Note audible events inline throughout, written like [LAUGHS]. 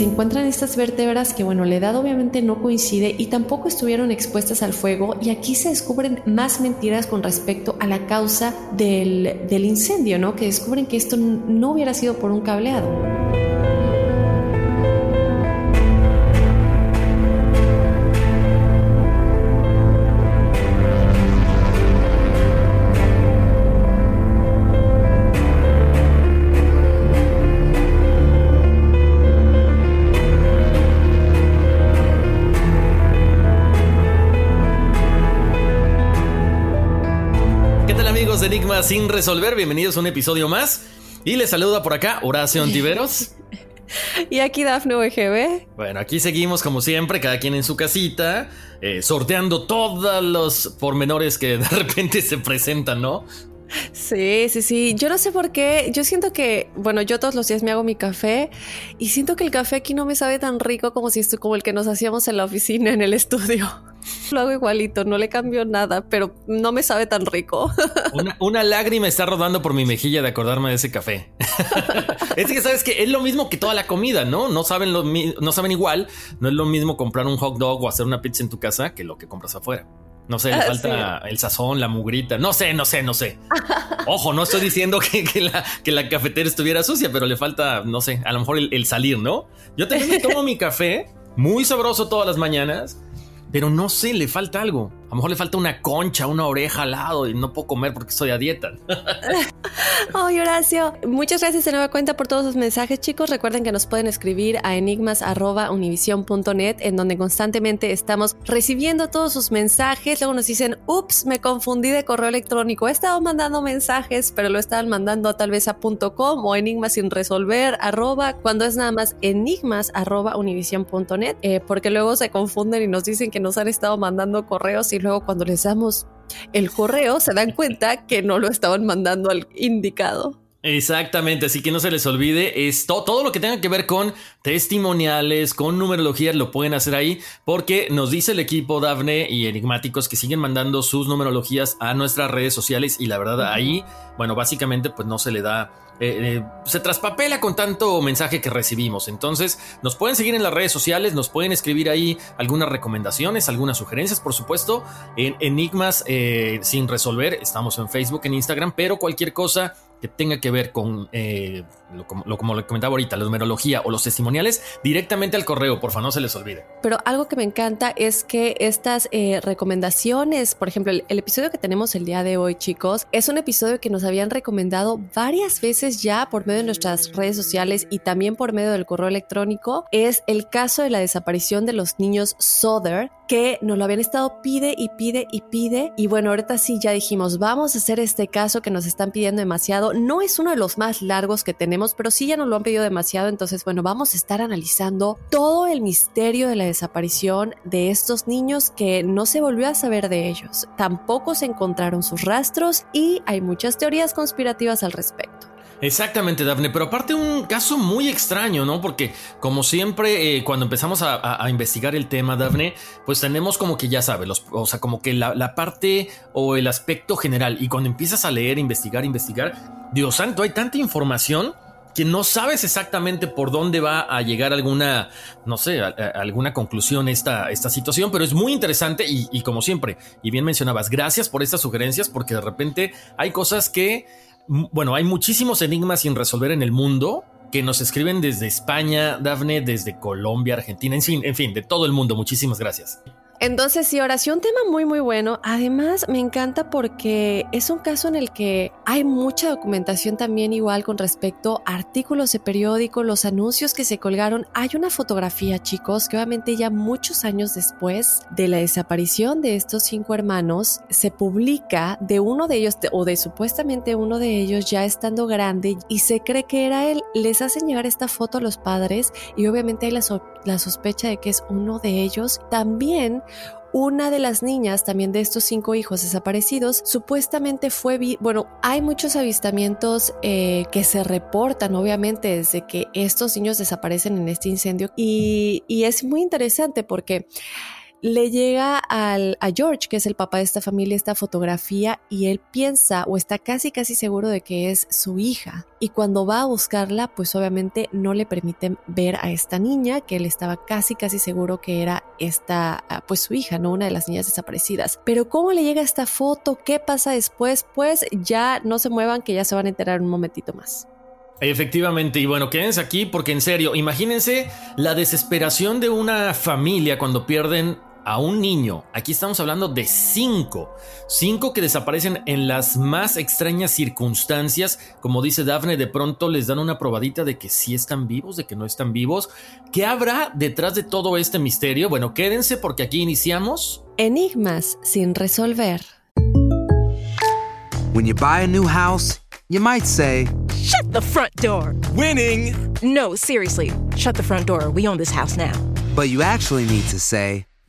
Se encuentran estas vértebras que, bueno, la edad obviamente no coincide y tampoco estuvieron expuestas al fuego y aquí se descubren más mentiras con respecto a la causa del, del incendio, ¿no? Que descubren que esto no hubiera sido por un cableado. Sin resolver? Bienvenidos a un episodio más. Y les saluda por acá Horacio Antiveros. [LAUGHS] Y aquí Dafne OGB. Bueno, aquí seguimos como siempre, cada quien en su casita, eh, sorteando todos los pormenores que de [LAUGHS] repente se presentan, ¿no? Sí, sí, sí. Yo no sé por qué. Yo siento que, bueno, yo todos los días me hago mi café y siento que el café aquí no me sabe tan rico como si esto, como el que nos hacíamos en la oficina, en el estudio. Lo hago igualito, no le cambio nada, pero no me sabe tan rico. [LAUGHS] Una, una lágrima está rodando por mi mejilla de acordarme de ese café. [LAUGHS] es que sabes que es lo mismo que toda la comida, ¿no? No saben, lo, no saben igual. No es lo mismo comprar un hot dog o hacer una pizza en tu casa que lo que compras afuera. No sé, le Ah, falta el sazón, la mugrita. No sé, no sé, no sé. [LAUGHS] Ojo, no estoy diciendo que, que la, que la cafetera estuviera sucia, pero le falta, no sé, a lo mejor el, el salir, ¿no? Yo también me tomo mi café, muy sabroso todas las mañanas, pero no sé, le falta algo. A lo mejor le falta una concha, una oreja al lado y no puedo comer porque estoy a dieta. [LAUGHS] Ay, Horacio. Muchas gracias de nueva cuenta por todos sus mensajes, chicos. Recuerden que nos pueden escribir a enigmas.univision.net, en donde constantemente estamos recibiendo todos sus mensajes. Luego nos dicen, ups, me confundí de correo electrónico. He estado mandando mensajes, pero lo estaban mandando a tal vez a punto .com o enigmas sin resolver, arroba, cuando es nada más enigmas, univision.net, eh, porque luego se confunden y nos dicen que nos han estado mandando correos y luego cuando les damos el correo se dan cuenta que no lo estaban mandando al indicado. Exactamente, así que no se les olvide, es to- todo lo que tenga que ver con testimoniales, con numerologías, lo pueden hacer ahí, porque nos dice el equipo Dafne y Enigmáticos que siguen mandando sus numerologías a nuestras redes sociales y la verdad ahí, bueno, básicamente pues no se le da... eh, eh, se traspapela con tanto mensaje que recibimos. Entonces, nos pueden seguir en las redes sociales, nos pueden escribir ahí algunas recomendaciones, algunas sugerencias, por supuesto, en Enigmas eh, sin resolver. Estamos en Facebook, en Instagram, pero cualquier cosa que tenga que ver con, eh, lo, como, lo, como le comentaba ahorita, la numerología o los testimoniales, directamente al correo, porfa, no se les olvide. Pero algo que me encanta es que estas eh, recomendaciones, por ejemplo, el, el episodio que tenemos el día de hoy, chicos, es un episodio que nos habían recomendado varias veces ya por medio de nuestras redes sociales y también por medio del correo electrónico. Es el caso de la desaparición de los niños Soder, que nos lo habían estado pide y pide y pide. Y bueno, ahorita sí ya dijimos, vamos a hacer este caso que nos están pidiendo demasiado. No es uno de los más largos que tenemos, pero sí ya nos lo han pedido demasiado. Entonces, bueno, vamos a estar analizando todo el misterio de la desaparición de estos niños que no se volvió a saber de ellos. Tampoco se encontraron sus rastros y hay muchas teorías conspirativas al respecto. Exactamente, Dafne, pero aparte un caso muy extraño, ¿no? Porque como siempre, eh, cuando empezamos a, investigar el tema, Dafne, pues tenemos como que ya sabes, o sea, como que la, parte o el aspecto general, y cuando empiezas a leer, investigar, investigar, Dios santo, hay tanta información que no sabes exactamente por dónde va a llegar alguna, no sé, alguna conclusión esta, esta situación, pero es muy interesante y, y como siempre, y bien mencionabas, gracias por estas sugerencias porque de repente hay cosas que bueno, hay muchísimos enigmas sin resolver en el mundo que nos escriben desde España, Dafne, desde Colombia, Argentina, en fin, en fin, de todo el mundo. Muchísimas gracias. Entonces, sí, oración, tema muy, muy bueno. Además, me encanta porque es un caso en el que hay mucha documentación también igual con respecto a artículos de periódico, los anuncios que se colgaron. Hay una fotografía, chicos, que obviamente ya muchos años después de la desaparición de estos cinco hermanos, se publica de uno de ellos, o de supuestamente uno de ellos ya estando grande, y se cree que era él. Les hacen llegar esta foto a los padres y obviamente hay la, la sospecha de que es uno de ellos. También una de las niñas también de estos cinco hijos desaparecidos supuestamente fue, bueno, hay muchos avistamientos eh, que se reportan obviamente desde que estos niños desaparecen en este incendio y es muy interesante porque le llega al, a George, que es el papá de esta familia, esta fotografía y él piensa o está casi casi seguro de que es su hija. Y cuando va a buscarla, pues obviamente no le permiten ver a esta niña, que él estaba casi casi seguro que era esta, ah, pues su hija, no una de las niñas desaparecidas. Pero cómo le llega esta foto, qué pasa después, pues ya no se muevan, que ya se van a enterar un momentito más. Efectivamente, y bueno, quédense aquí porque en serio, imagínense la desesperación de una familia cuando pierden a un niño, aquí estamos hablando de cinco, cinco que desaparecen en las más extrañas circunstancias, como dice Daphne, de pronto les dan una probadita de que sí están vivos, de que no están vivos. ¿Qué habrá detrás de todo este misterio? Bueno, quédense porque aquí iniciamos. Enigmas sin resolver. When you buy a new house, you might say, Shut the front door! Winning! No, seriously, shut the front door. We own this house now. But you actually need to say,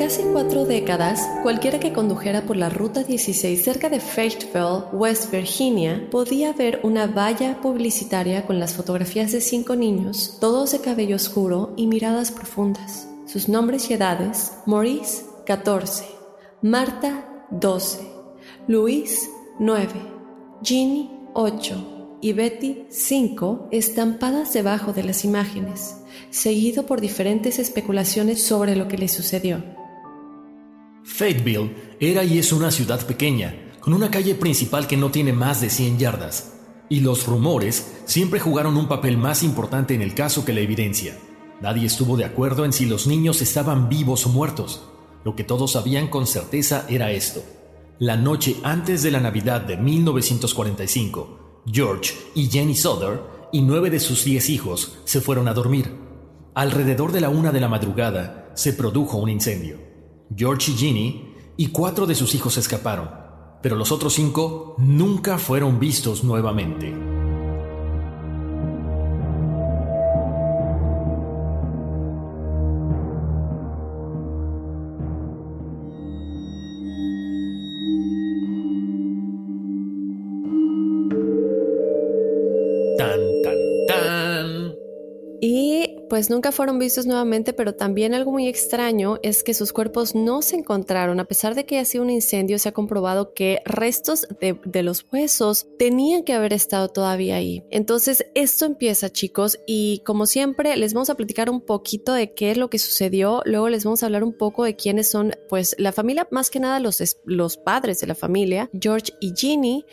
casi cuatro décadas, cualquiera que condujera por la Ruta 16 cerca de Fayetteville, West Virginia, podía ver una valla publicitaria con las fotografías de cinco niños, todos de cabello oscuro y miradas profundas. Sus nombres y edades, Maurice, 14, Marta, 12, Luis, 9, Ginny, 8, y Betty 5 estampadas debajo de las imágenes, seguido por diferentes especulaciones sobre lo que le sucedió. Fateville era y es una ciudad pequeña, con una calle principal que no tiene más de 100 yardas, y los rumores siempre jugaron un papel más importante en el caso que la evidencia. Nadie estuvo de acuerdo en si los niños estaban vivos o muertos. Lo que todos sabían con certeza era esto. La noche antes de la Navidad de 1945, George y Jenny Soder y nueve de sus diez hijos se fueron a dormir. Alrededor de la una de la madrugada se produjo un incendio. George y Jenny y cuatro de sus hijos escaparon, pero los otros cinco nunca fueron vistos nuevamente. Pues nunca fueron vistos nuevamente, pero también algo muy extraño es que sus cuerpos no se encontraron. A pesar de que haya sido un incendio, se ha comprobado que restos de, los huesos tenían que haber estado todavía ahí. Entonces, esto empieza, chicos, y como siempre, les vamos a platicar un poquito de qué es lo que sucedió. Luego les vamos a hablar un poco de quiénes son, pues, la familia, más que nada los, los padres de la familia, George y Ginny.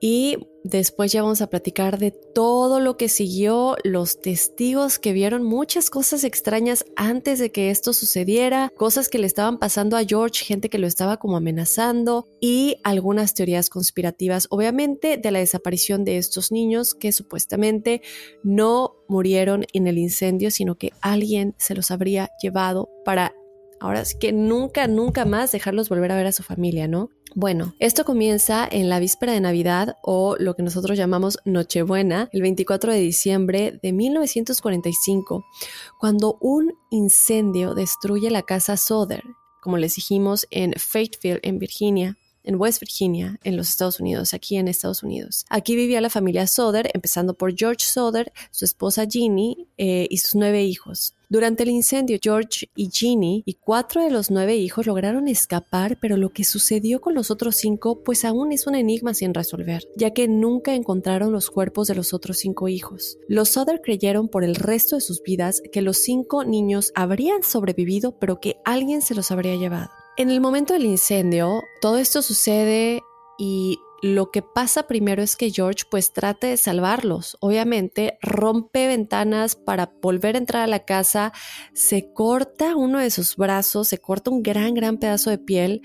Y después ya vamos a platicar de todo lo que siguió, los testigos que vieron muchas cosas extrañas antes de que esto sucediera, cosas que le estaban pasando a George, gente que lo estaba como amenazando y algunas teorías conspirativas, obviamente, de la desaparición de estos niños que supuestamente no murieron en el incendio, sino que alguien se los habría llevado para ahora sí que nunca, nunca más dejarlos volver a ver a su familia, ¿no? Bueno, esto comienza en la víspera de Navidad o lo que nosotros llamamos Nochebuena, el 24 de diciembre de 1945, cuando un incendio destruye la casa Soder, como les dijimos, en Fayetteville, en Virginia en West Virginia, en los Estados Unidos, aquí en Estados Unidos. Aquí vivía la familia Soder, empezando por George Soder, su esposa Ginny eh, y sus nueve hijos. Durante el incendio, George y Ginny y cuatro de los nueve hijos lograron escapar, pero lo que sucedió con los otros cinco pues aún es un enigma sin resolver, ya que nunca encontraron los cuerpos de los otros cinco hijos. Los Soder creyeron por el resto de sus vidas que los cinco niños habrían sobrevivido, pero que alguien se los habría llevado. En el momento del incendio, todo esto sucede y lo que pasa primero es que George pues trata de salvarlos. Obviamente rompe ventanas para volver a entrar a la casa, se corta uno de sus brazos, se corta un gran, gran pedazo de piel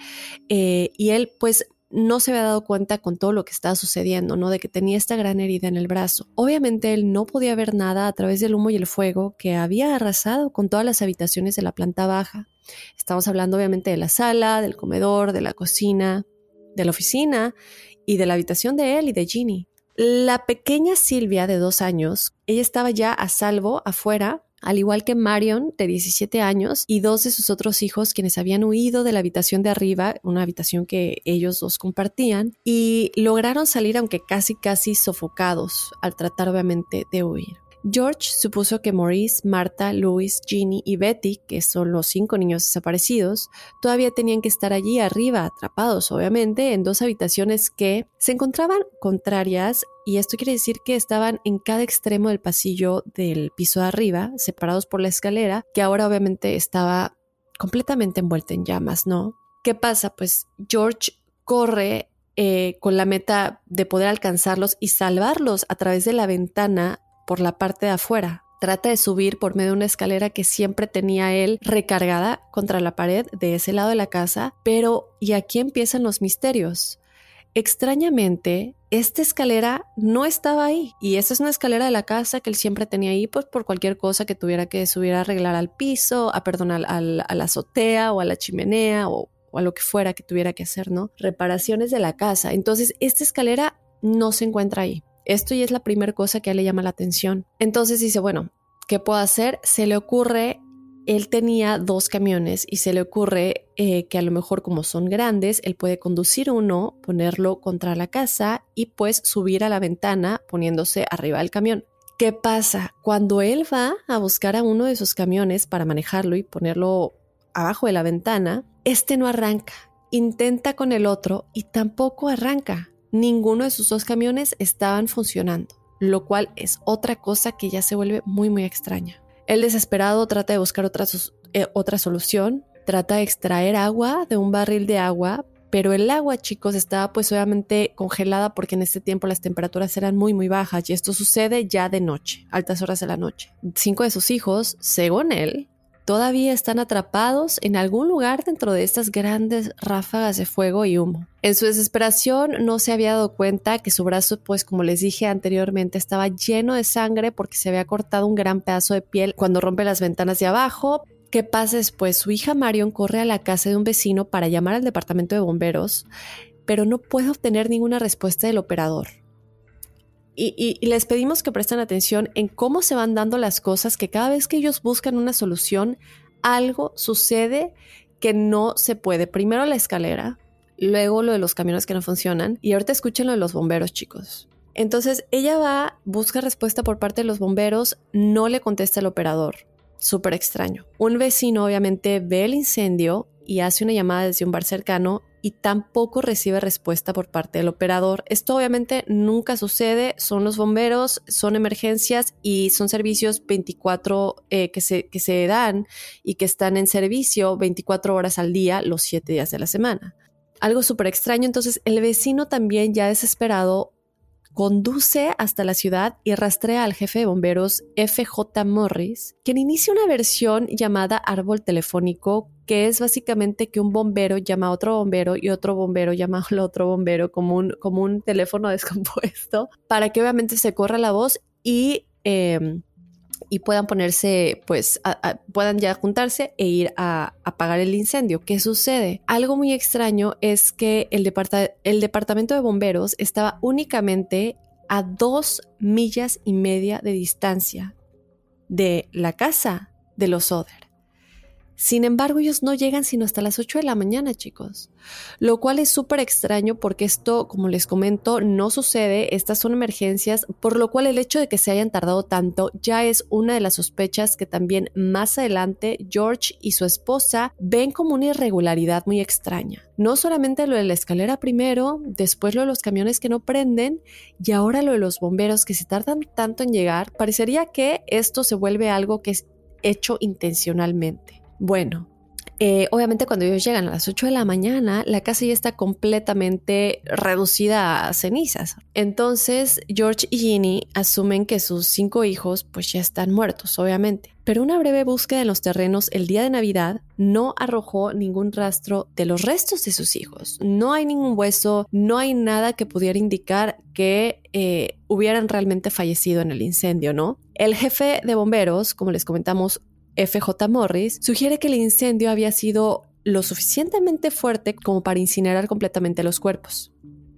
eh, y él pues no se había dado cuenta con todo lo que estaba sucediendo, ¿no? De que tenía esta gran herida en el brazo. Obviamente él no podía ver nada a través del humo y el fuego que había arrasado con todas las habitaciones de la planta baja. Estamos hablando obviamente de la sala, del comedor, de la cocina, de la oficina y de la habitación de él y de Ginny. La pequeña Silvia de dos años, ella estaba ya a salvo afuera al igual que Marion, de 17 años, y dos de sus otros hijos, quienes habían huido de la habitación de arriba, una habitación que ellos dos compartían, y lograron salir aunque casi casi sofocados al tratar obviamente de huir. George supuso que Maurice, Marta, Louis, Ginny y Betty, que son los cinco niños desaparecidos, todavía tenían que estar allí arriba, atrapados obviamente, en dos habitaciones que se encontraban contrarias y esto quiere decir que estaban en cada extremo del pasillo del piso de arriba, separados por la escalera, que ahora obviamente estaba completamente envuelta en llamas, ¿no? ¿Qué pasa? Pues George corre eh, con la meta de poder alcanzarlos y salvarlos a través de la ventana por la parte de afuera. Trata de subir por medio de una escalera que siempre tenía él recargada contra la pared de ese lado de la casa, pero y aquí empiezan los misterios. Extrañamente, esta escalera no estaba ahí y esta es una escalera de la casa que él siempre tenía ahí pues por cualquier cosa que tuviera que subir a arreglar al piso, a perdón, a la azotea o a la chimenea o a lo que fuera que tuviera que hacer, ¿no? Reparaciones de la casa. Entonces, esta escalera no se encuentra ahí. Esto ya es la primera cosa que a él le llama la atención. Entonces dice, bueno, ¿qué puedo hacer? Se le ocurre, él tenía dos camiones y se le ocurre eh, que a lo mejor como son grandes, él puede conducir uno, ponerlo contra la casa y pues subir a la ventana poniéndose arriba del camión. ¿Qué pasa? Cuando él va a buscar a uno de sus camiones para manejarlo y ponerlo abajo de la ventana, este no arranca. Intenta con el otro y tampoco arranca ninguno de sus dos camiones estaban funcionando, lo cual es otra cosa que ya se vuelve muy muy extraña. El desesperado trata de buscar otra, eh, otra solución, trata de extraer agua de un barril de agua, pero el agua, chicos, estaba pues obviamente congelada porque en este tiempo las temperaturas eran muy muy bajas y esto sucede ya de noche, altas horas de la noche. Cinco de sus hijos, según él, todavía están atrapados en algún lugar dentro de estas grandes ráfagas de fuego y humo. En su desesperación no se había dado cuenta que su brazo, pues como les dije anteriormente, estaba lleno de sangre porque se había cortado un gran pedazo de piel cuando rompe las ventanas de abajo. ¿Qué pasa después? Su hija Marion corre a la casa de un vecino para llamar al departamento de bomberos, pero no puede obtener ninguna respuesta del operador. Y, les pedimos que presten atención en cómo se van dando las cosas, que cada vez que ellos buscan una solución, algo sucede que no se puede. Primero la escalera, luego lo de los camiones que no funcionan y ahorita escuchen lo de los bomberos, chicos. Entonces ella va, busca respuesta por parte de los bomberos, no le contesta el operador. Súper extraño. Un vecino obviamente ve el incendio y hace una llamada desde un bar cercano y tampoco recibe respuesta por parte del operador. Esto obviamente nunca sucede, son los bomberos, son emergencias y son servicios 24 eh, que, se, que se dan y que están en servicio 24 horas al día, los 7 días de la semana. Algo súper extraño, entonces el vecino también ya desesperado conduce hasta la ciudad y rastrea al jefe de bomberos FJ Morris, quien inicia una versión llamada árbol telefónico, que es básicamente que un bombero llama a otro bombero y otro bombero llama al otro bombero como un, como un teléfono [LAUGHS] descompuesto, para que obviamente se corra la voz y em, y puedan ponerse, pues, puedan ya juntarse e ir a apagar el incendio. ¿Qué sucede? Algo muy extraño es que el, el departamento de bomberos estaba únicamente a dos millas y media de distancia de la casa de los Oder. Sin embargo, ellos no llegan sino hasta las 8 de la mañana, chicos. Lo cual es súper extraño porque esto, como les comento, no sucede. Estas son emergencias, por lo cual el hecho de que se hayan tardado tanto ya es una de las sospechas que también más adelante George y su esposa ven como una irregularidad muy extraña. No solamente lo de la escalera primero, después lo de los camiones que no prenden y ahora lo de los bomberos que se tardan tanto en llegar, parecería que esto se vuelve algo que es hecho intencionalmente. Bueno, eh, obviamente cuando ellos llegan a las 8 de la mañana, la casa ya está completamente reducida a cenizas. Entonces George y Ginny asumen que sus cinco hijos pues ya están muertos, obviamente. Pero una breve búsqueda en los terrenos el día de Navidad no arrojó ningún rastro de los restos de sus hijos. No hay ningún hueso, no hay nada que pudiera indicar que eh, hubieran realmente fallecido en el incendio, ¿no? El jefe de bomberos, como les comentamos, FJ Morris, sugiere que el incendio había sido lo suficientemente fuerte como para incinerar completamente los cuerpos.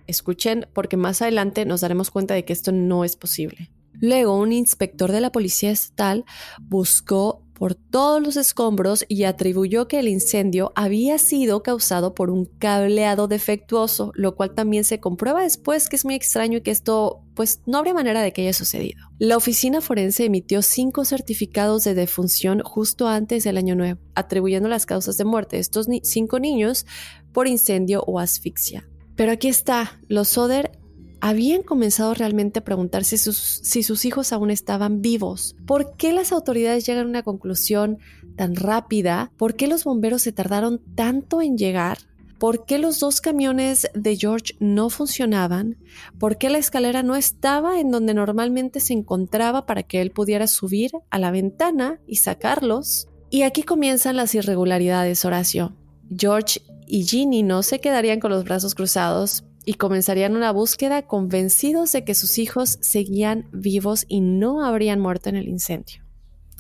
Escuchen porque más adelante nos daremos cuenta de que esto no es posible. Luego, un inspector de la policía estatal buscó por todos los escombros y atribuyó que el incendio había sido causado por un cableado defectuoso, lo cual también se comprueba después que es muy extraño y que esto pues no habría manera de que haya sucedido. La oficina forense emitió cinco certificados de defunción justo antes del año nuevo, atribuyendo las causas de muerte de estos cinco niños por incendio o asfixia. Pero aquí está, los Soder habían comenzado realmente a preguntarse si sus, hijos aún estaban vivos. ¿Por qué las autoridades llegan a una conclusión tan rápida? ¿Por qué los bomberos se tardaron tanto en llegar? ¿Por qué los dos camiones de George no funcionaban? ¿Por qué la escalera no estaba en donde normalmente se encontraba para que él pudiera subir a la ventana y sacarlos? Y aquí comienzan las irregularidades, Horacio. George y Ginny no se quedarían con los brazos cruzados, y comenzarían una búsqueda convencidos de que sus hijos seguían vivos y no habrían muerto en el incendio.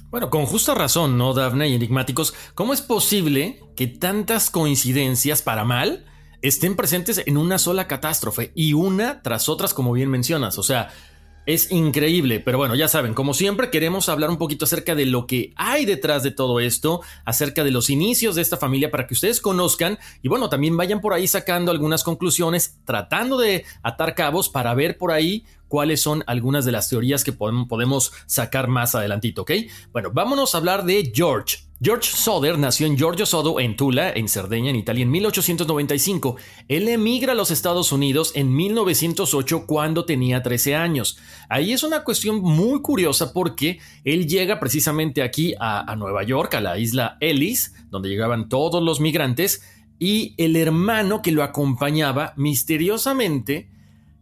Bueno, con justa razón, ¿no, Daphne y enigmáticos? ¿Cómo es posible que tantas coincidencias para mal estén presentes en una sola catástrofe y una tras otras, como bien mencionas? O sea, es increíble, pero bueno, ya saben, como siempre queremos hablar un poquito acerca de lo que hay detrás de todo esto, acerca de los inicios de esta familia para que ustedes conozcan y bueno, también vayan por ahí sacando algunas conclusiones, tratando de atar cabos para ver por ahí cuáles son algunas de las teorías que podemos sacar más adelantito, ¿ok? Bueno, vámonos a hablar de George. George Soder nació en Giorgio Sodo en Tula, en Cerdeña, en Italia, en 1895. Él emigra a los Estados Unidos en 1908 cuando tenía 13 años. Ahí es una cuestión muy curiosa porque él llega precisamente aquí a, a Nueva York, a la isla Ellis, donde llegaban todos los migrantes, y el hermano que lo acompañaba misteriosamente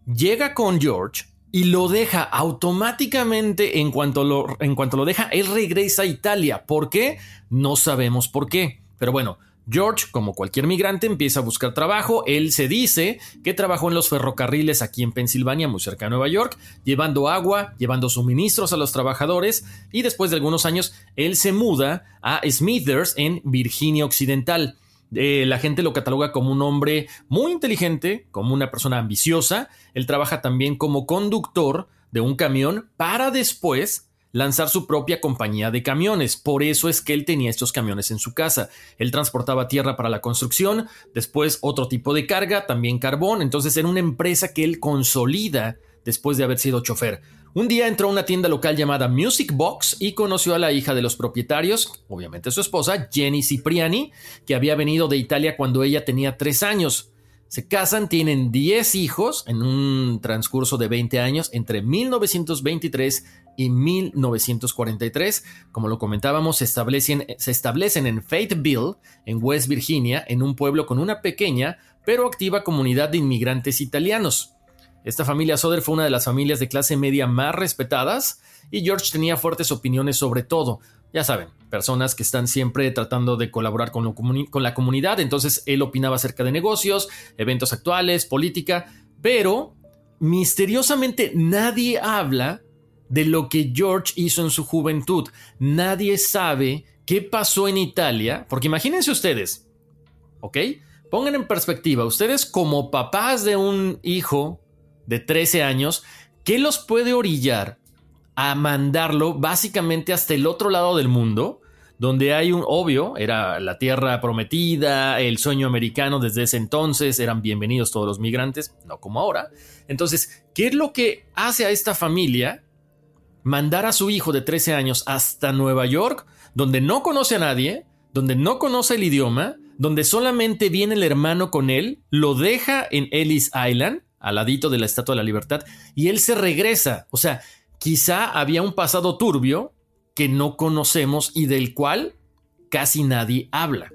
llega con George y lo deja automáticamente en cuanto lo, en cuanto lo deja, él regresa a Italia. ¿Por qué? No sabemos por qué. Pero bueno, George, como cualquier migrante, empieza a buscar trabajo. Él se dice que trabajó en los ferrocarriles aquí en Pensilvania, muy cerca de Nueva York, llevando agua, llevando suministros a los trabajadores y después de algunos años él se muda a Smithers en Virginia Occidental. Eh, la gente lo cataloga como un hombre muy inteligente, como una persona ambiciosa. Él trabaja también como conductor de un camión para después lanzar su propia compañía de camiones. Por eso es que él tenía estos camiones en su casa. Él transportaba tierra para la construcción, después otro tipo de carga, también carbón. Entonces era una empresa que él consolida después de haber sido chofer. Un día entró a una tienda local llamada Music Box y conoció a la hija de los propietarios, obviamente su esposa, Jenny Cipriani, que había venido de Italia cuando ella tenía tres años. Se casan, tienen 10 hijos en un transcurso de 20 años entre 1923 y 1943. Como lo comentábamos, se establecen, se establecen en Fayetteville, en West Virginia, en un pueblo con una pequeña pero activa comunidad de inmigrantes italianos. Esta familia Soder fue una de las familias de clase media más respetadas y George tenía fuertes opiniones sobre todo. Ya saben, personas que están siempre tratando de colaborar con, la comunidad, entonces él opinaba acerca de negocios, eventos actuales, política, pero misteriosamente nadie habla de lo que George hizo en su juventud. Nadie sabe qué pasó en Italia, porque imagínense ustedes, ¿ok? Pongan en perspectiva, ustedes como papás de un hijo de 13 años, ¿qué los puede orillar a mandarlo básicamente hasta el otro lado del mundo? donde hay un obvio, era la tierra prometida, el sueño americano desde ese entonces, eran bienvenidos todos los migrantes, no como ahora. Entonces, ¿qué es lo que hace a esta familia mandar a su hijo de 13 años hasta Nueva York, donde no conoce a nadie, donde no conoce el idioma, donde solamente viene el hermano con él, lo deja en Ellis Island al ladito de la Estatua de la Libertad, y él se regresa. O sea, quizá había un pasado turbio que no conocemos y del cual casi nadie habla.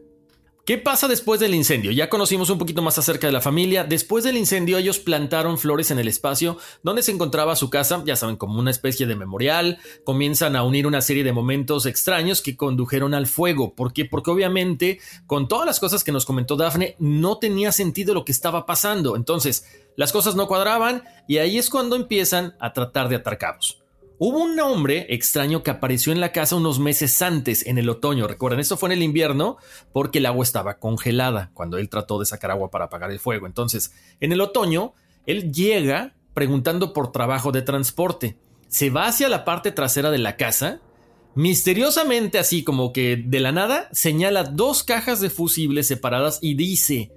¿Qué pasa después del incendio? Ya conocimos un poquito más acerca de la familia. Después del incendio ellos plantaron flores en el espacio donde se encontraba su casa, ya saben, como una especie de memorial. Comienzan a unir una serie de momentos extraños que condujeron al fuego. ¿Por qué? Porque obviamente con todas las cosas que nos comentó Dafne no tenía sentido lo que estaba pasando. Entonces, las cosas no cuadraban y ahí es cuando empiezan a tratar de atar. Hubo un hombre extraño que apareció en la casa unos meses antes, en el otoño. Recuerden, esto fue en el invierno porque el agua estaba congelada cuando él trató de sacar agua para apagar el fuego. Entonces, en el otoño, él llega preguntando por trabajo de transporte. Se va hacia la parte trasera de la casa. Misteriosamente, así como que de la nada, señala dos cajas de fusibles separadas y dice,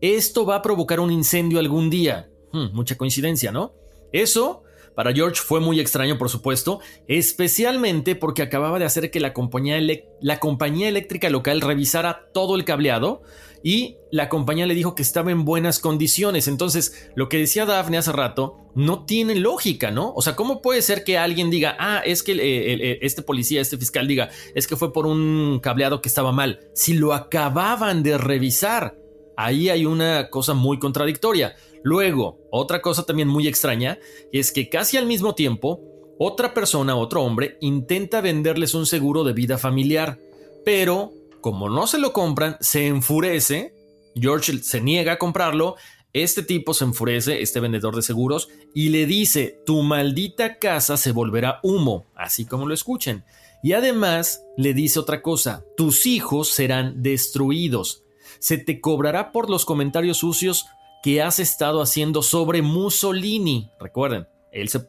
esto va a provocar un incendio algún día. Hmm, mucha coincidencia, ¿no? Eso para George fue muy extraño, por supuesto, especialmente porque acababa de hacer que la compañía, la compañía eléctrica local revisara todo el cableado y la compañía le dijo que estaba en buenas condiciones. Entonces, lo que decía Daphne hace rato no tiene lógica, ¿no? O sea, ¿cómo puede ser que alguien diga, ah, es que este policía, este fiscal diga, es que fue por un cableado que estaba mal? Si lo acababan de revisar. Ahí hay una cosa muy contradictoria. Luego, otra cosa también muy extraña es que casi al mismo tiempo, otra persona, otro hombre, intenta venderles un seguro de vida familiar, pero como no se lo compran, se enfurece, George se niega a comprarlo, este tipo se enfurece, este vendedor de seguros, y le dice, tu maldita casa se volverá humo, así como lo escuchen. Y además le dice otra cosa, tus hijos serán destruidos. Se te cobrará por los comentarios sucios que has estado haciendo sobre Mussolini. Recuerden, él se,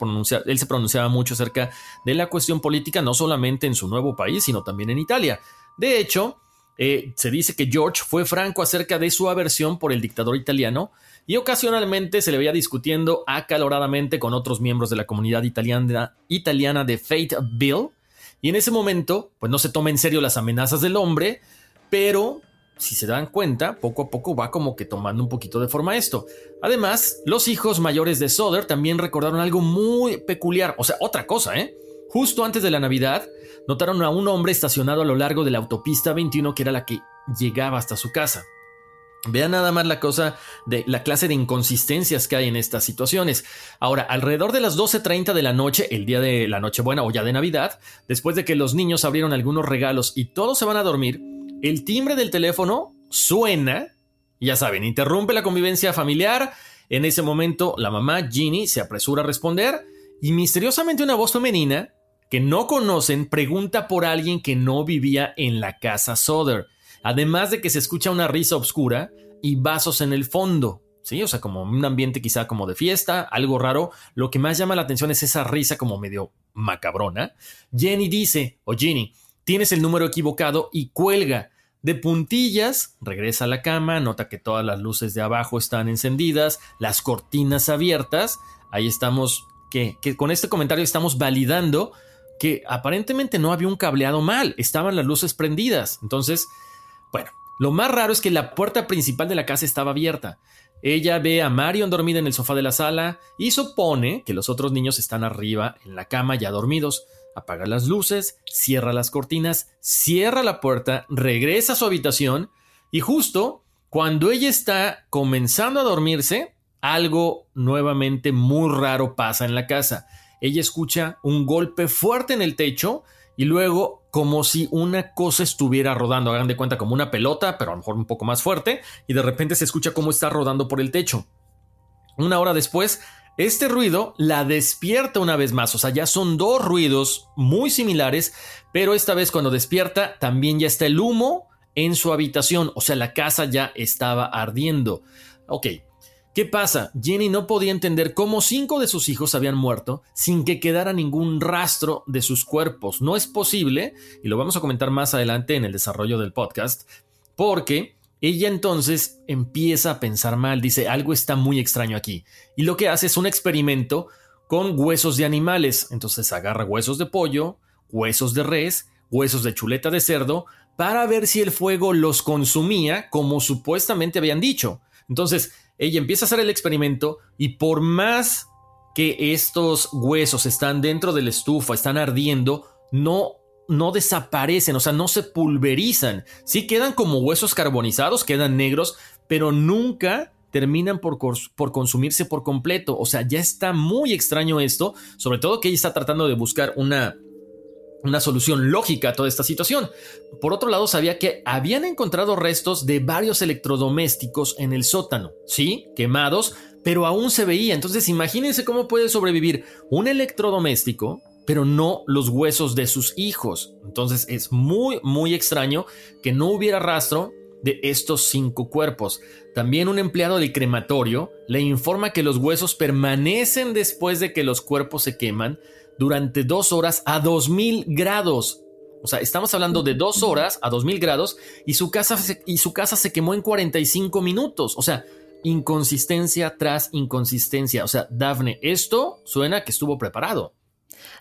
él se pronunciaba mucho acerca de la cuestión política, no solamente en su nuevo país, sino también en Italia. De hecho, eh, se dice que George fue franco acerca de su aversión por el dictador italiano y ocasionalmente se le veía discutiendo acaloradamente con otros miembros de la comunidad italiana, de Fayetteville Y en ese momento, pues no se toma en serio las amenazas del hombre, pero si se dan cuenta, poco a poco va como que tomando un poquito de forma esto. Además, los hijos mayores de Soder también recordaron algo muy peculiar, o sea, otra cosa, ¿eh? Justo antes de la Navidad, notaron a un hombre estacionado a lo largo de la autopista 21 que era la que llegaba hasta su casa. Vean nada más la cosa de la clase de inconsistencias que hay en estas situaciones. Ahora, alrededor de las 12.30 de la noche, el día de la Nochebuena o ya de Navidad, después de que los niños abrieron algunos regalos y todos se van a dormir, el timbre del teléfono suena, ya saben, interrumpe la convivencia familiar. En ese momento, la mamá Ginny se apresura a responder y misteriosamente una voz femenina que no conocen pregunta por alguien que no vivía en la casa Soder. Además de que se escucha una risa oscura y vasos en el fondo. Sí, o sea, como un ambiente quizá como de fiesta, algo raro. Lo que más llama la atención es esa risa como medio macabrona. Jenny dice, o Ginny, tienes el número equivocado y cuelga. De puntillas, regresa a la cama, nota que todas las luces de abajo están encendidas, las cortinas abiertas. Ahí estamos, que, con este comentario estamos validando que aparentemente no había un cableado mal, estaban las luces prendidas. Entonces, bueno, lo más raro es que la puerta principal de la casa estaba abierta. Ella ve a Marion dormida en el sofá de la sala y supone que los otros niños están arriba en la cama ya dormidos apaga las luces, cierra las cortinas, cierra la puerta, regresa a su habitación y justo cuando ella está comenzando a dormirse, algo nuevamente muy raro pasa en la casa. Ella escucha un golpe fuerte en el techo y luego como si una cosa estuviera rodando, hagan de cuenta como una pelota, pero a lo mejor un poco más fuerte, y de repente se escucha cómo está rodando por el techo. Una hora después, este ruido la despierta una vez más, o sea, ya son dos ruidos muy similares, pero esta vez cuando despierta también ya está el humo en su habitación, o sea, la casa ya estaba ardiendo. Ok, ¿qué pasa? Jenny no podía entender cómo cinco de sus hijos habían muerto sin que quedara ningún rastro de sus cuerpos. No es posible, y lo vamos a comentar más adelante en el desarrollo del podcast, porque ella entonces empieza a pensar mal, dice, algo está muy extraño aquí. Y lo que hace es un experimento con huesos de animales. Entonces agarra huesos de pollo, huesos de res, huesos de chuleta de cerdo, para ver si el fuego los consumía como supuestamente habían dicho. Entonces ella empieza a hacer el experimento y por más que estos huesos están dentro de la estufa, están ardiendo, no no desaparecen, o sea, no se pulverizan. Sí quedan como huesos carbonizados, quedan negros, pero nunca terminan por, consumirse por completo. O sea, ya está muy extraño esto, sobre todo que ella está tratando de buscar una, una solución lógica a toda esta situación. Por otro lado, sabía que habían encontrado restos de varios electrodomésticos en el sótano, sí, quemados, pero aún se veía. Entonces, imagínense cómo puede sobrevivir un electrodoméstico pero no los huesos de sus hijos. Entonces es muy, muy extraño que no hubiera rastro de estos cinco cuerpos. También un empleado del crematorio le informa que los huesos permanecen después de que los cuerpos se queman durante dos horas a 2000 grados. O sea, estamos hablando de dos horas a 2000 grados y su casa se, y su casa se quemó en 45 minutos. O sea, inconsistencia tras inconsistencia. O sea, Dafne, esto suena que estuvo preparado.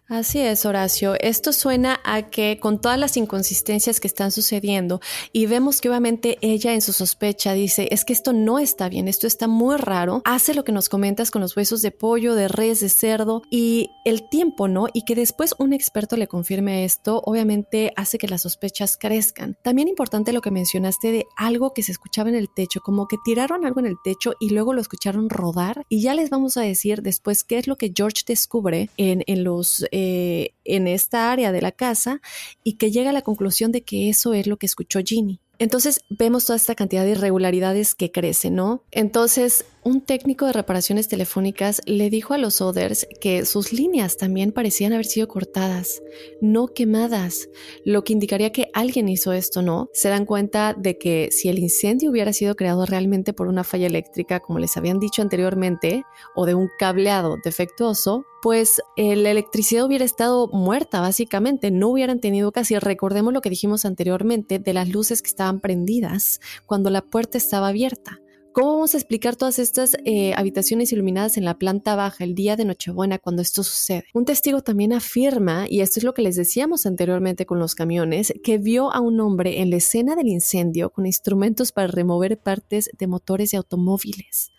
Así es, Horacio. Esto suena a que con todas las inconsistencias que están sucediendo y vemos que obviamente ella en su sospecha dice, es que esto no está bien, esto está muy raro, hace lo que nos comentas con los huesos de pollo, de res, de cerdo y el tiempo, ¿no? Y que después un experto le confirme esto, obviamente hace que las sospechas crezcan. También importante lo que mencionaste de algo que se escuchaba en el techo, como que tiraron algo en el techo y luego lo escucharon rodar y ya les vamos a decir después qué es lo que George descubre en, en los eh, en esta área de la casa y que llega a la conclusión de que eso es lo que escuchó Ginny. Entonces vemos toda esta cantidad de irregularidades que crece, ¿no? Entonces un técnico de reparaciones telefónicas le dijo a los Others que sus líneas también parecían haber sido cortadas, no quemadas, lo que indicaría que alguien hizo esto, ¿no? Se dan cuenta de que si el incendio hubiera sido creado realmente por una falla eléctrica, como les habían dicho anteriormente, o de un cableado defectuoso, pues la electricidad hubiera estado muerta básicamente, no hubieran tenido casi, recordemos lo que dijimos anteriormente de las luces que estaban prendidas cuando la puerta estaba abierta ¿Cómo vamos a explicar todas estas eh, habitaciones iluminadas en la planta baja el día de Nochebuena cuando esto sucede? Un testigo también afirma, y esto es lo que les decíamos anteriormente con los camiones, que vio a un hombre en la escena del incendio con instrumentos para remover partes de motores de automóviles.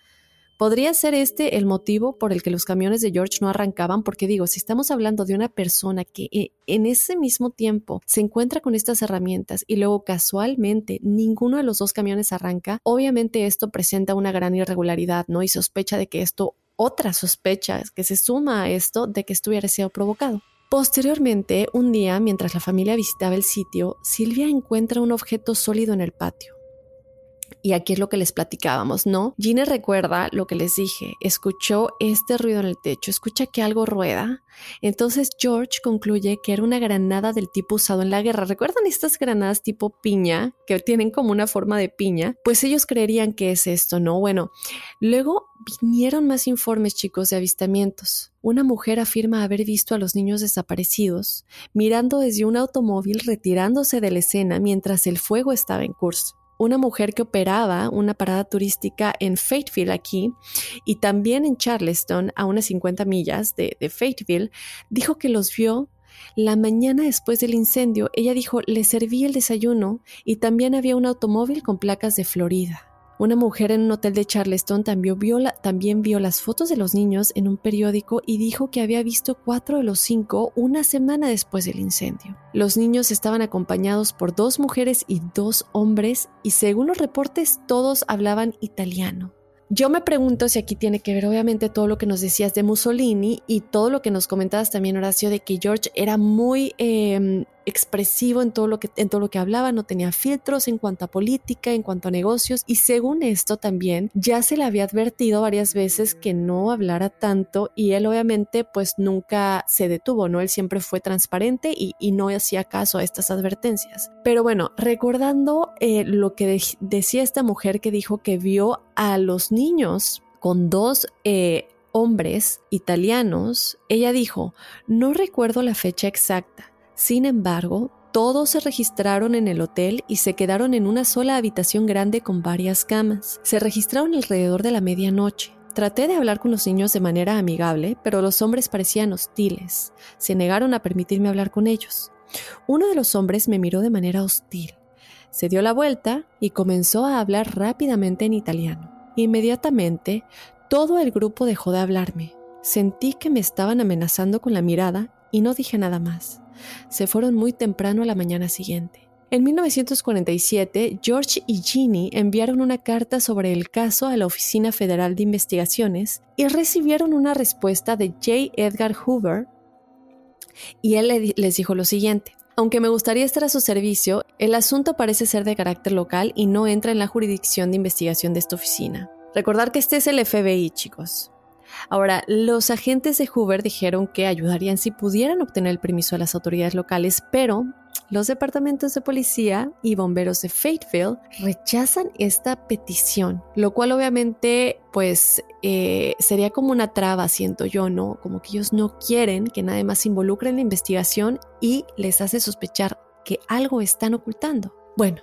¿Podría ser este el motivo por el que los camiones de George no arrancaban? Porque digo, si estamos hablando de una persona que eh, en ese mismo tiempo se encuentra con estas herramientas y luego casualmente ninguno de los dos camiones arranca, obviamente esto presenta una gran irregularidad, ¿no? Y sospecha de que esto, otra sospecha que se suma a esto de que esto hubiera sido provocado. Posteriormente, un día, mientras la familia visitaba el sitio, Silvia encuentra un objeto sólido en el patio. Y aquí es lo que les platicábamos, ¿no? Gina recuerda lo que les dije, escuchó este ruido en el techo, escucha que algo rueda. Entonces George concluye que era una granada del tipo usado en la guerra. ¿Recuerdan estas granadas tipo piña que tienen como una forma de piña? Pues ellos creerían que es esto, ¿no? Bueno, luego vinieron más informes, chicos, de avistamientos. Una mujer afirma haber visto a los niños desaparecidos mirando desde un automóvil retirándose de la escena mientras el fuego estaba en curso una mujer que operaba una parada turística en Fayetteville aquí y también en Charleston, a unas 50 millas de, Fayetteville, dijo que los vio la mañana después del incendio. Ella dijo, le serví el desayuno y también había un automóvil con placas de Florida. Una mujer en un hotel de Charleston también vio, las fotos de los niños en un periódico y dijo que había visto cuatro de los cinco una semana después del incendio. Los niños estaban acompañados por dos mujeres y dos hombres y según los reportes todos hablaban italiano. Yo me pregunto si aquí tiene que ver obviamente todo lo que nos decías de Mussolini y todo lo que nos comentabas también Horacio de que George era muy em, expresivo en todo lo que en todo lo que hablaba, no tenía filtros en cuanto a política, en cuanto a negocios y según esto también ya se le había advertido varias veces que no hablara tanto y él obviamente pues nunca se detuvo, ¿no? Él siempre fue transparente y, no hacía caso a estas advertencias. Pero bueno, recordando eh, lo que decía esta mujer que dijo que vio a los niños con dos eh, hombres italianos, ella dijo, no recuerdo la fecha exacta, sin embargo, todos se registraron en el hotel y se quedaron en una sola habitación grande con varias camas. Se registraron alrededor de la medianoche. Traté de hablar con los niños de manera amigable, pero los hombres parecían hostiles. Se negaron a permitirme hablar con ellos. Uno de los hombres me miró de manera hostil. Se dio la vuelta y comenzó a hablar rápidamente en italiano. Inmediatamente, todo el grupo dejó de hablarme. Sentí que me estaban amenazando con la mirada y no dije nada más se fueron muy temprano a la mañana siguiente. En 1947, George y Ginny enviaron una carta sobre el caso a la Oficina Federal de Investigaciones y recibieron una respuesta de J. Edgar Hoover y él les dijo lo siguiente. Aunque me gustaría estar a su servicio, el asunto parece ser de carácter local y no entra en la jurisdicción de investigación de esta oficina. Recordar que este es el FBI, chicos. Ahora, los agentes de Hoover dijeron que ayudarían si pudieran obtener el permiso de las autoridades locales, pero los departamentos de policía y bomberos de Fayetteville rechazan esta petición, lo cual obviamente pues eh, sería como una traba, siento yo, ¿no? Como que ellos no quieren que nadie más se involucre en la investigación y les hace sospechar que algo están ocultando. Bueno,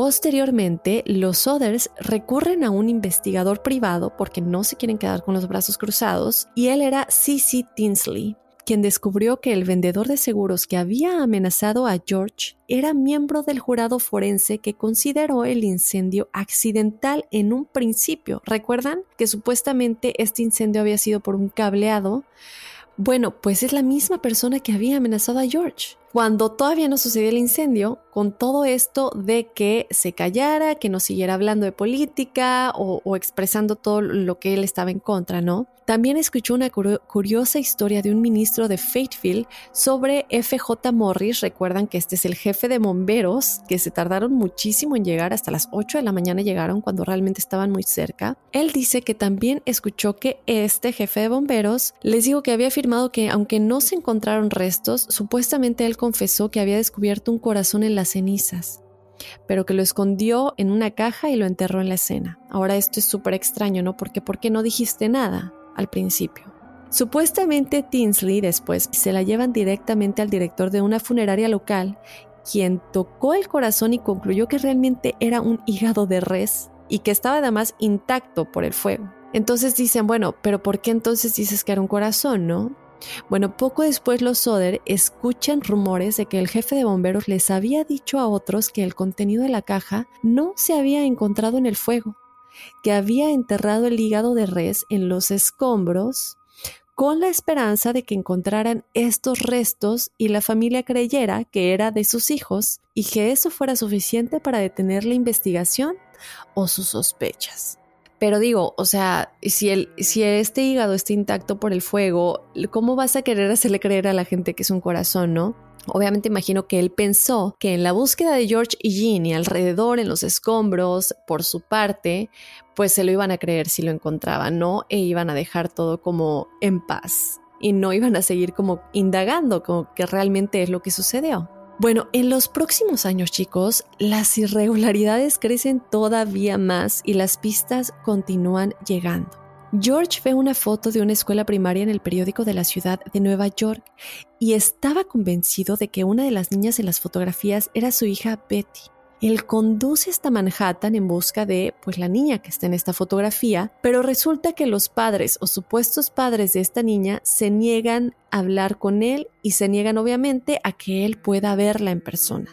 Posteriormente, los Others recurren a un investigador privado porque no se quieren quedar con los brazos cruzados y él era C.C. Tinsley, quien descubrió que el vendedor de seguros que había amenazado a George era miembro del jurado forense que consideró el incendio accidental en un principio. ¿Recuerdan que supuestamente este incendio había sido por un cableado? Bueno, pues es la misma persona que había amenazado a George cuando todavía no sucedió el incendio, con todo esto de que se callara, que no siguiera hablando de política o, expresando todo lo que él estaba en contra, ¿no? También escuchó una curiosa historia de un ministro de Fayetteville sobre FJ Morris. Recuerdan que este es el jefe de bomberos, que se tardaron muchísimo en llegar, hasta las 8 de la mañana llegaron cuando realmente estaban muy cerca. Él dice que también escuchó que este jefe de bomberos les dijo que había afirmado que aunque no se encontraron restos, supuestamente él confesó que había descubierto un corazón en las cenizas, pero que lo escondió en una caja y lo enterró en la escena. Ahora esto es súper extraño, ¿no? Porque ¿por qué no dijiste nada al principio? Supuestamente Tinsley después se la llevan directamente al director de una funeraria local, quien tocó el corazón y concluyó que realmente era un hígado de res y que estaba además intacto por el fuego. Entonces dicen, bueno, pero ¿por qué entonces dices que era un corazón, no? Bueno, poco después los Soder escuchan rumores de que el jefe de bomberos les había dicho a otros que el contenido de la caja no se había encontrado en el fuego, que había enterrado el hígado de res en los escombros con la esperanza de que encontraran estos restos y la familia creyera que era de sus hijos y que eso fuera suficiente para detener la investigación o sus sospechas. Pero digo, o sea, si, el, si este hígado está intacto por el fuego, ¿cómo vas a querer hacerle creer a la gente que es un corazón, no? Obviamente imagino que él pensó que en la búsqueda de George y Ginny alrededor, en los escombros, por su parte, pues se lo iban a creer si lo encontraban, ¿no? E iban a dejar todo como en paz y no iban a seguir como indagando como que realmente es lo que sucedió. Bueno, en los próximos años, chicos, las irregularidades crecen todavía más y las pistas continúan llegando. George ve una foto de una escuela primaria en el periódico de la ciudad de Nueva York y estaba convencido de que una de las niñas en las fotografías era su hija Betty. Él conduce hasta Manhattan en busca de pues la niña que está en esta fotografía, pero resulta que los padres o supuestos padres de esta niña se niegan a hablar con él y se niegan obviamente a que él pueda verla en persona.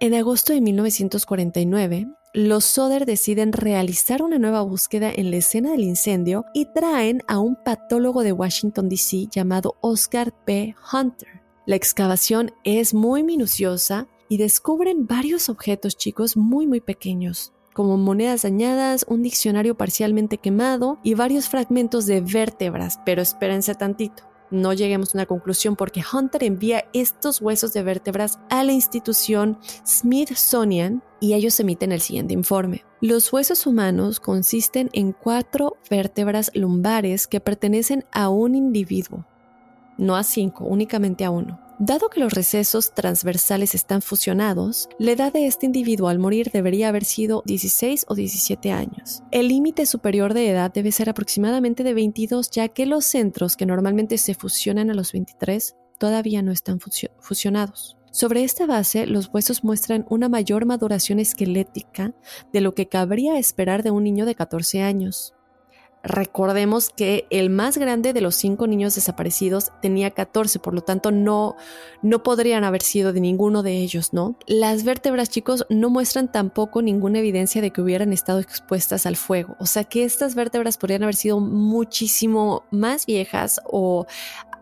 En agosto de 1949, los Soder deciden realizar una nueva búsqueda en la escena del incendio y traen a un patólogo de Washington, D.C. llamado Oscar P. Hunter. La excavación es muy minuciosa y descubren varios objetos chicos muy muy pequeños, como monedas dañadas, un diccionario parcialmente quemado y varios fragmentos de vértebras, pero espérense tantito. No lleguemos a una conclusión porque Hunter envía estos huesos de vértebras a la institución Smithsonian y ellos emiten el siguiente informe. Los huesos humanos consisten en cuatro vértebras lumbares que pertenecen a un individuo, no a cinco, únicamente a uno. Dado que los recesos transversales están fusionados, la edad de este individuo al morir debería haber sido 16 o 17 años. El límite superior de edad debe ser aproximadamente de 22, ya que los centros que normalmente se fusionan a los 23 todavía no están fusionados. Sobre esta base, los huesos muestran una mayor maduración esquelética de lo que cabría esperar de un niño de 14 años. Recordemos que el más grande de los cinco niños desaparecidos tenía 14, por lo tanto no, no podrían haber sido de ninguno de ellos, ¿no? Las vértebras, chicos, no muestran tampoco ninguna evidencia de que hubieran estado expuestas al fuego. O sea que estas vértebras podrían haber sido muchísimo más viejas o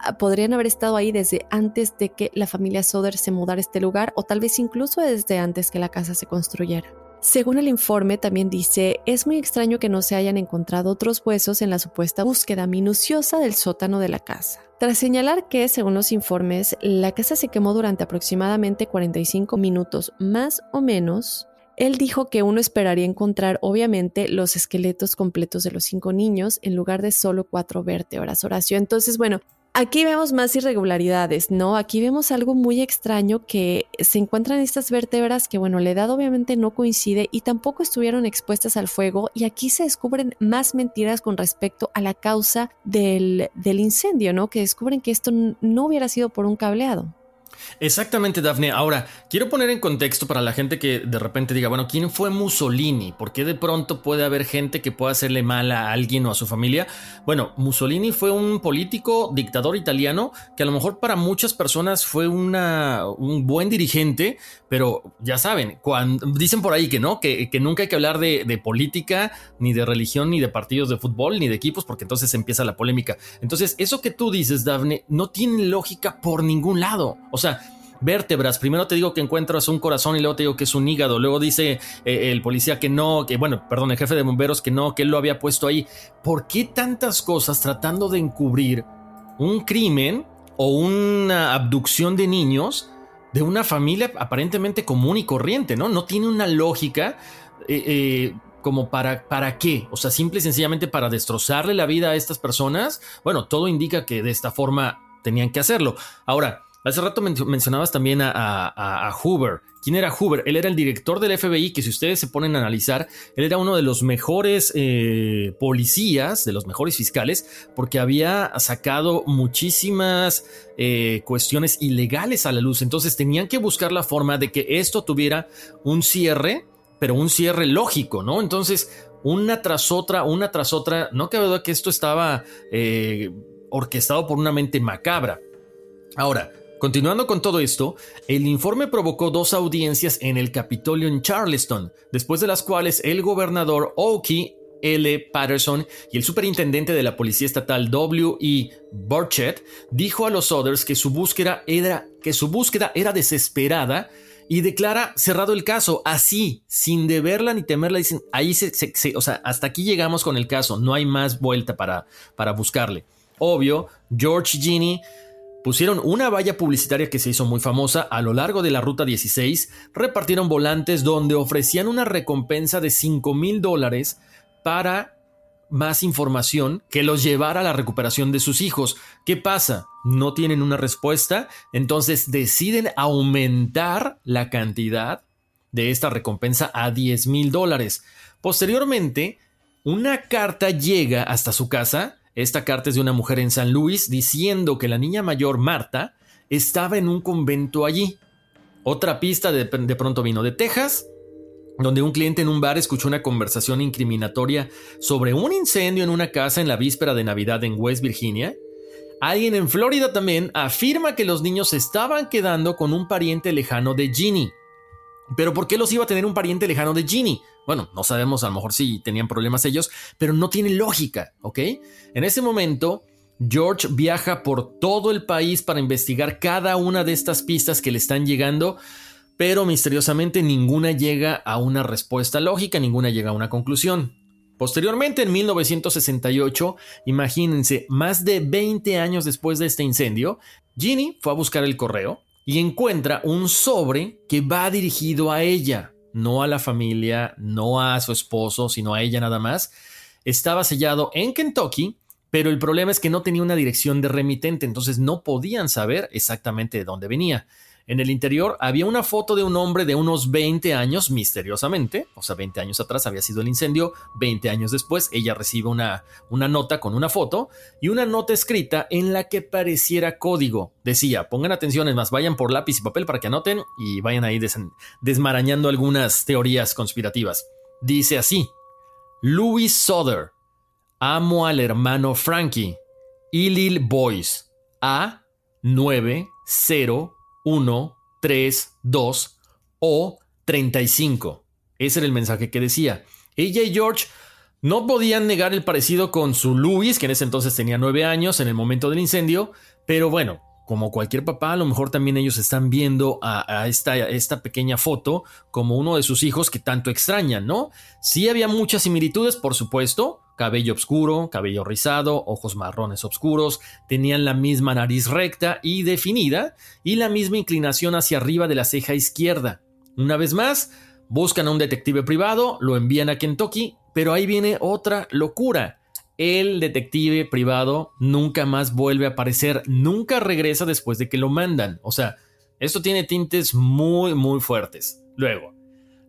ah, podrían haber estado ahí desde antes de que la familia Soder se mudara a este lugar o tal vez incluso desde antes que la casa se construyera. Según el informe, también dice, es muy extraño que no se hayan encontrado otros huesos en la supuesta búsqueda minuciosa del sótano de la casa. Tras señalar que, según los informes, la casa se quemó durante aproximadamente 45 minutos más o menos, él dijo que uno esperaría encontrar, obviamente, los esqueletos completos de los cinco niños en lugar de solo cuatro vértebras. Horacio. Entonces, bueno, Aquí vemos más irregularidades, ¿no? Aquí vemos algo muy extraño que se encuentran estas vértebras que, bueno, la edad obviamente no coincide y tampoco estuvieron expuestas al fuego y aquí se descubren más mentiras con respecto a la causa del, del incendio, ¿no? Que descubren que esto no hubiera sido por un cableado. Exactamente, Daphne. Ahora, quiero poner en contexto para la gente que de repente diga, bueno, ¿quién fue Mussolini? ¿Por qué de pronto puede haber gente que pueda hacerle mal a alguien o a su familia? Bueno, Mussolini fue un político, dictador italiano, que a lo mejor para muchas personas fue un buen dirigente, pero ya saben, dicen por ahí que no, que, nunca hay que hablar de, de política, ni de religión, ni de partidos de fútbol, ni de equipos, porque entonces empieza la polémica. Entonces, eso que tú dices, Daphne, no tiene lógica por ningún lado. O sea, vértebras. Primero te digo que encuentras un corazón y luego te digo que es un hígado. Luego dice eh, el policía que no, que bueno, perdón, el jefe de bomberos que no, que él lo había puesto ahí. ¿Por qué tantas cosas tratando de encubrir un crimen o una abducción de niños de una familia aparentemente común y corriente, ¿no? No tiene una lógica. Eh, eh, como para, para qué, o sea, simple y sencillamente para destrozarle la vida a estas personas, bueno, todo indica que de esta forma tenían que hacerlo. Ahora, Hace rato mencionabas también a, Hoover. ¿Quién era Hoover? Él era el director del FBI, que si ustedes se ponen a analizar, él era uno de los mejores eh, policías, de los mejores fiscales, porque había sacado muchísimas eh, cuestiones ilegales a la luz. Entonces tenían que buscar la forma de que esto tuviera un cierre pero un cierre lógico, ¿no? Entonces, una tras otra, una tras otra. No cabe duda que esto estaba eh, orquestado por una mente macabra. Ahora, Continuando con todo esto, el informe provocó dos audiencias en el Capitolio en Charleston, después de las cuales el gobernador Oki L. Patterson y el superintendente de la Policía Estatal W. E. Burchett dijo a los Others que su búsqueda era, que su búsqueda era desesperada y declara cerrado el caso, así, sin deberla ni temerla. Dicen, ahí se, o sea, hasta aquí llegamos con el caso, no hay más vuelta para, para buscarle. Obvio, George Ginny Pusieron una valla publicitaria que se hizo muy famosa a lo largo de la Ruta 16, repartieron volantes donde ofrecían una recompensa de 5 mil dólares para más información que los llevara a la recuperación de sus hijos. ¿Qué pasa? No tienen una respuesta, entonces deciden aumentar la cantidad de esta recompensa a 10 mil dólares. Posteriormente, una carta llega hasta su casa esta carta es de una mujer en San Luis diciendo que la niña mayor, Marta, estaba en un convento allí. Otra pista de, pronto vino de Texas, donde un cliente en un bar escuchó una conversación incriminatoria sobre un incendio en una casa en la víspera de Navidad en West Virginia. Alguien en Florida también afirma que los niños estaban quedando con un pariente lejano de Ginny. Pero ¿por qué los iba a tener un pariente lejano de Ginny? Bueno, no sabemos, a lo mejor sí tenían problemas ellos, pero no tiene lógica, ¿ok? En ese momento, George viaja por todo el país para investigar cada una de estas pistas que le están llegando, pero misteriosamente ninguna llega a una respuesta lógica, ninguna llega a una conclusión. Posteriormente, en 1968, imagínense, más de 20 años después de este incendio, Ginny fue a buscar el correo y encuentra un sobre que va dirigido a ella no a la familia, no a su esposo, sino a ella nada más. Estaba sellado en Kentucky, pero el problema es que no tenía una dirección de remitente, entonces no podían saber exactamente de dónde venía. En el interior había una foto de un hombre de unos 20 años, misteriosamente, o sea, 20 años atrás había sido el incendio, 20 años después ella recibe una, una nota con una foto y una nota escrita en la que pareciera código. Decía, pongan atención, es más, vayan por lápiz y papel para que anoten y vayan ahí desmarañando algunas teorías conspirativas. Dice así, Louis Soder, amo al hermano Frankie, y Lil Boys, A 90 1, 3, 2 o 35. Ese era el mensaje que decía. Ella y George no podían negar el parecido con su Louis, que en ese entonces tenía 9 años en el momento del incendio, pero bueno, como cualquier papá, a lo mejor también ellos están viendo a, esta, esta, pequeña foto como uno de sus hijos que tanto extrañan, ¿no? Sí había muchas similitudes, por supuesto, cabello oscuro, cabello rizado, ojos marrones oscuros, tenían la misma nariz recta y definida y la misma inclinación hacia arriba de la ceja izquierda. Una vez más, buscan a un detective privado, lo envían a Kentucky, pero ahí viene otra locura el detective privado nunca más vuelve a aparecer, nunca regresa después de que lo mandan. O sea, esto tiene tintes muy, muy fuertes. Luego,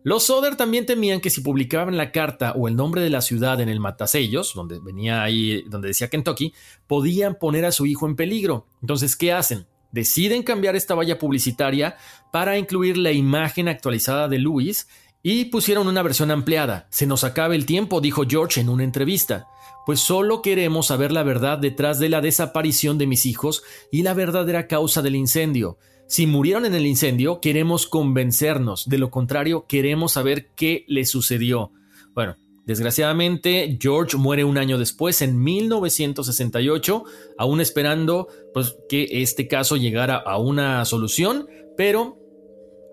los Soder también temían que si publicaban la carta o el nombre de la ciudad en el matasellos, donde venía ahí, donde decía Kentucky, podían poner a su hijo en peligro. Entonces, ¿qué hacen? Deciden cambiar esta valla publicitaria para incluir la imagen actualizada de Louis y pusieron una versión ampliada. Se nos acaba el tiempo, dijo George en una entrevista pues solo queremos saber la verdad detrás de la desaparición de mis hijos y la verdadera causa del incendio. Si murieron en el incendio, queremos convencernos, de lo contrario, queremos saber qué le sucedió. Bueno, desgraciadamente, George muere un año después, en 1968, aún esperando pues, que este caso llegara a una solución, pero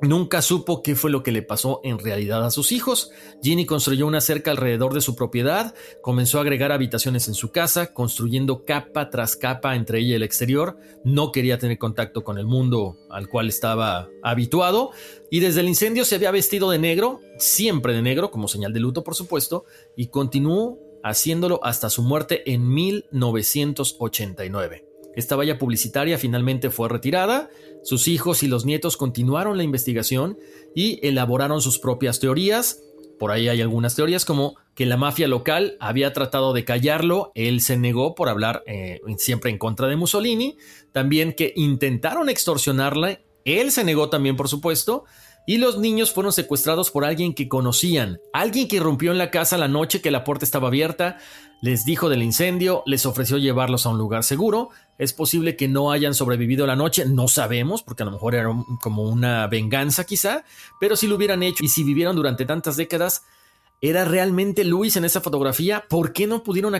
Nunca supo qué fue lo que le pasó en realidad a sus hijos. Ginny construyó una cerca alrededor de su propiedad, comenzó a agregar habitaciones en su casa, construyendo capa tras capa entre ella y el exterior. No quería tener contacto con el mundo al cual estaba habituado. Y desde el incendio se había vestido de negro, siempre de negro, como señal de luto, por supuesto, y continuó haciéndolo hasta su muerte en 1989. Esta valla publicitaria finalmente fue retirada, sus hijos y los nietos continuaron la investigación y elaboraron sus propias teorías. Por ahí hay algunas teorías como que la mafia local había tratado de callarlo, él se negó por hablar eh, siempre en contra de Mussolini, también que intentaron extorsionarle Él se negó también, por supuesto, y los niños fueron secuestrados por alguien que conocían, alguien que rompió en la casa la noche que la puerta estaba abierta, les dijo del incendio, les ofreció llevarlos a un lugar seguro. Es posible que no hayan sobrevivido la noche, no sabemos, porque a lo mejor era como una venganza quizá, pero si lo hubieran hecho y si vivieron durante tantas décadas, ¿era realmente Luis en esa fotografía? ¿Por qué no pudieron,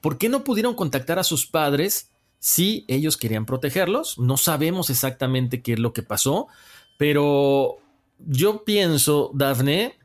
¿por qué no pudieron contactar a sus padres si ellos querían protegerlos? No sabemos exactamente qué es lo que pasó, pero yo pienso, Daphne,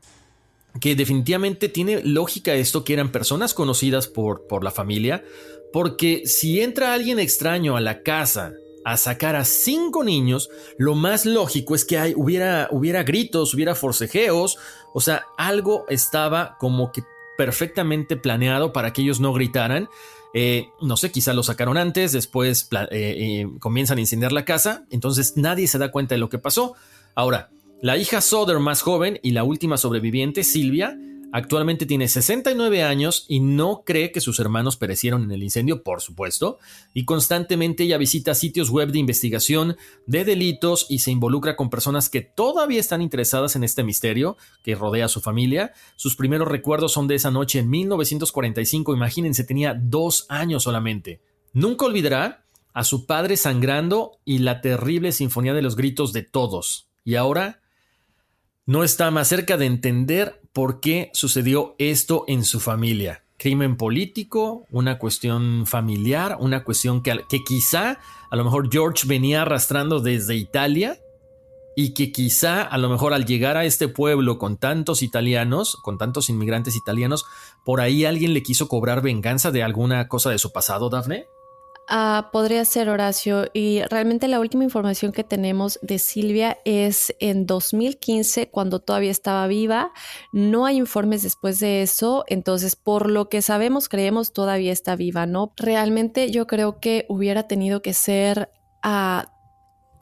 que definitivamente tiene lógica esto, que eran personas conocidas por, por la familia, porque si entra alguien extraño a la casa a sacar a cinco niños, lo más lógico es que hay, hubiera, hubiera gritos, hubiera forcejeos, o sea, algo estaba como que perfectamente planeado para que ellos no gritaran. Eh, no sé, quizá lo sacaron antes, después eh, eh, comienzan a incendiar la casa, entonces nadie se da cuenta de lo que pasó. Ahora, la hija Soder más joven y la última sobreviviente, Silvia, actualmente tiene 69 años y no cree que sus hermanos perecieron en el incendio, por supuesto, y constantemente ella visita sitios web de investigación de delitos y se involucra con personas que todavía están interesadas en este misterio que rodea a su familia. Sus primeros recuerdos son de esa noche en 1945, imagínense, tenía dos años solamente. Nunca olvidará a su padre sangrando y la terrible sinfonía de los gritos de todos. Y ahora no está más cerca de entender por qué sucedió esto en su familia. Crimen político, una cuestión familiar, una cuestión que, quizá a lo mejor George venía arrastrando desde Italia y que quizá a lo mejor al llegar a este pueblo con tantos italianos, con tantos inmigrantes italianos, por ahí alguien le quiso cobrar venganza de alguna cosa de su pasado, Daphne. Ah, podría ser Horacio. Y realmente la última información que tenemos de Silvia es en 2015, cuando todavía estaba viva. No hay informes después de eso. Entonces, por lo que sabemos, creemos todavía está viva, ¿no? Realmente yo creo que hubiera tenido que ser a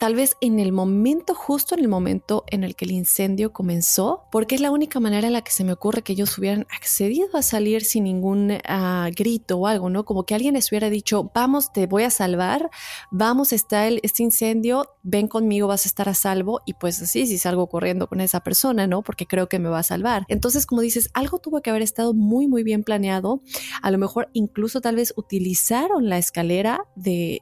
tal vez en el momento, justo en el momento en el que el incendio comenzó, porque es la única manera en la que se me ocurre que ellos hubieran accedido a salir sin ningún ah, grito o algo, ¿no? Como que alguien les hubiera dicho, vamos, te voy a salvar, vamos, está el, este incendio, ven conmigo, vas a estar a salvo, y pues así, si salgo corriendo con esa persona, ¿no? Porque creo que me va a salvar. Entonces, como dices, algo tuvo que haber estado muy, muy bien planeado, a lo mejor incluso tal vez utilizaron la escalera de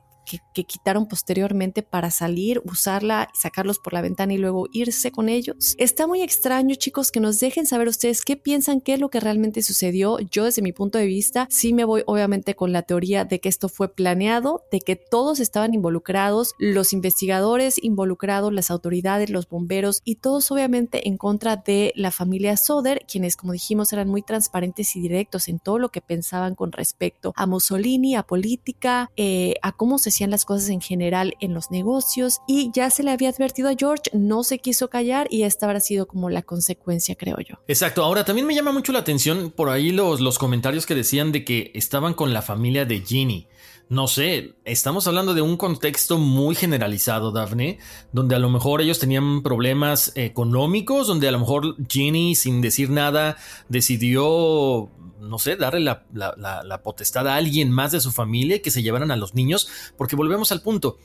que, quitaron posteriormente para salir, usarla, sacarlos por la ventana y luego irse con ellos. Está muy extraño, chicos, que nos dejen saber ustedes qué piensan, qué es lo que realmente sucedió. Yo desde mi punto de vista sí me voy obviamente con la teoría de que esto fue planeado, de que todos estaban involucrados, los investigadores involucrados, las autoridades, los bomberos y todos obviamente en contra de la familia Soder, quienes como dijimos eran muy transparentes y directos en todo lo que pensaban con respecto a Mussolini, a política, eh, a cómo se las cosas en general en los negocios y ya se le había advertido a George, no se quiso callar y esta habrá sido como la consecuencia, creo yo. Exacto, ahora también me llama mucho la atención por ahí los, los comentarios que decían de que estaban con la familia de Ginny. No sé, estamos hablando de un contexto muy generalizado, Daphne, donde a lo mejor ellos tenían problemas económicos, donde a lo mejor Ginny, sin decir nada, decidió no sé, darle la, potestad a alguien más de su familia que se llevaran a los niños, porque volvemos al punto.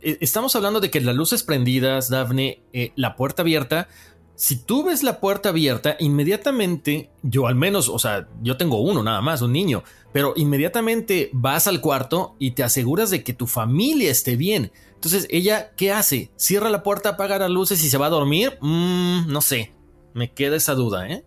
E, estamos hablando de que las luces prendidas, Daphne, eh, la puerta abierta. Si tú ves la puerta abierta, inmediatamente, yo al menos, o sea, yo tengo uno nada más, un niño, pero inmediatamente vas al cuarto y te aseguras de que tu familia esté bien. Entonces, ella, ¿qué hace? ¿Cierra la puerta, apaga las luces y se va a dormir? Mm, no sé, me queda esa duda, ¿eh?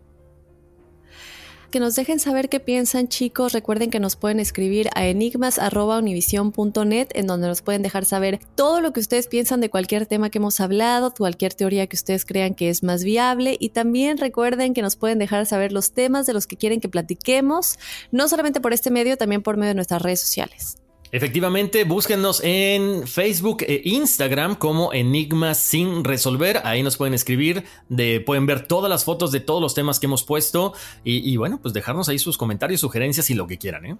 Que nos dejen saber qué piensan chicos. Recuerden que nos pueden escribir a enigmas.univision.net en donde nos pueden dejar saber todo lo que ustedes piensan de cualquier tema que hemos hablado, cualquier teoría que ustedes crean que es más viable y también recuerden que nos pueden dejar saber los temas de los que quieren que platiquemos, no solamente por este medio, también por medio de nuestras redes sociales. Efectivamente, búsquennos en Facebook e Instagram como Enigmas sin resolver. Ahí nos pueden escribir, de, pueden ver todas las fotos de todos los temas que hemos puesto y, bueno, pues dejarnos ahí sus comentarios, sugerencias y lo que quieran. ¿eh?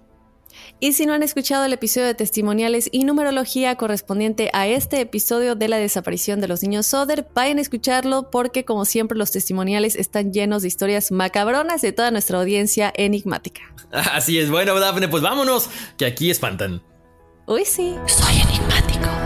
Y si no han escuchado el episodio de testimoniales y numerología correspondiente a este episodio de la desaparición de los niños Soder, vayan a escucharlo porque como siempre los testimoniales están llenos de historias macabronas de toda nuestra audiencia enigmática. [LAUGHS] Así es, bueno, Dafne, pues vámonos, que aquí espantan. Uy, sí. Soy enigmático.